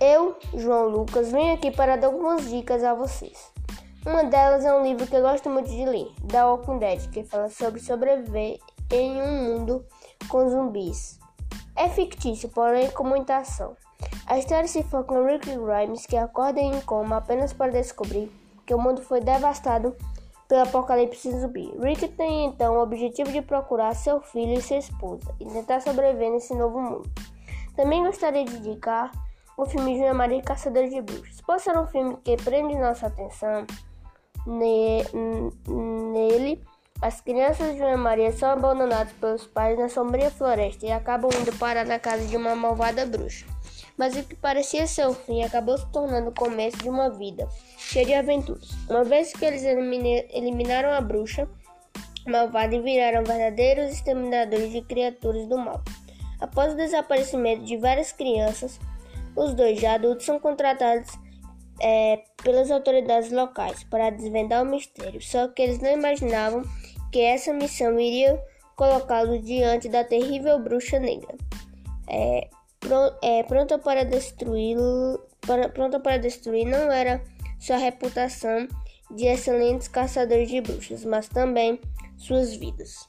Eu, João Lucas, venho aqui para dar algumas dicas a vocês. Uma delas é um livro que eu gosto muito de ler, da Walking Dead, que fala sobre sobreviver em um mundo com zumbis. É fictício, porém com muita ação. A história se foca em Rick Grimes, que acorda em coma apenas para descobrir que o mundo foi devastado pelo apocalipse zumbi. Rick tem então o objetivo de procurar seu filho e sua esposa e tentar sobreviver nesse novo mundo. Também gostaria de indicar o filme Joana Maria Caçador de Bruxas. Por ser um filme que prende nossa atenção, nele as crianças de Joana Maria são abandonadas pelos pais na sombria floresta e acabam indo parar na casa de uma malvada bruxa. Mas o que parecia ser o fim acabou se tornando o começo de uma vida cheia de aventuras. Uma vez que eles eliminaram a bruxa malvada e viraram verdadeiros exterminadores de criaturas do mal. Após o desaparecimento de várias crianças, os dois já adultos são contratados é, pelas autoridades locais para desvendar o mistério, só que eles não imaginavam que essa missão iria colocá-los diante da terrível bruxa negra, é, é, pronta para destruir, para, pronta para destruir não era sua reputação de excelentes caçadores de bruxas, mas também suas vidas.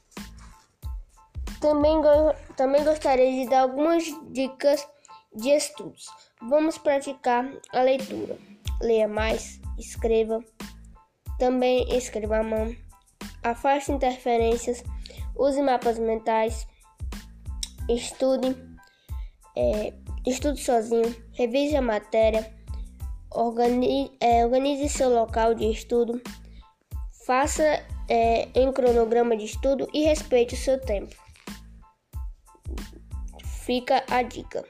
Também, também gostaria de dar algumas dicas de estudos. Vamos praticar a leitura. Leia mais, escreva. Também escreva à mão. Afaste interferências. Use mapas mentais. Estude. É, estude sozinho. Revise a matéria. Organize, é, organize seu local de estudo. Faça é, em cronograma de estudo e respeite o seu tempo. Fica a dica.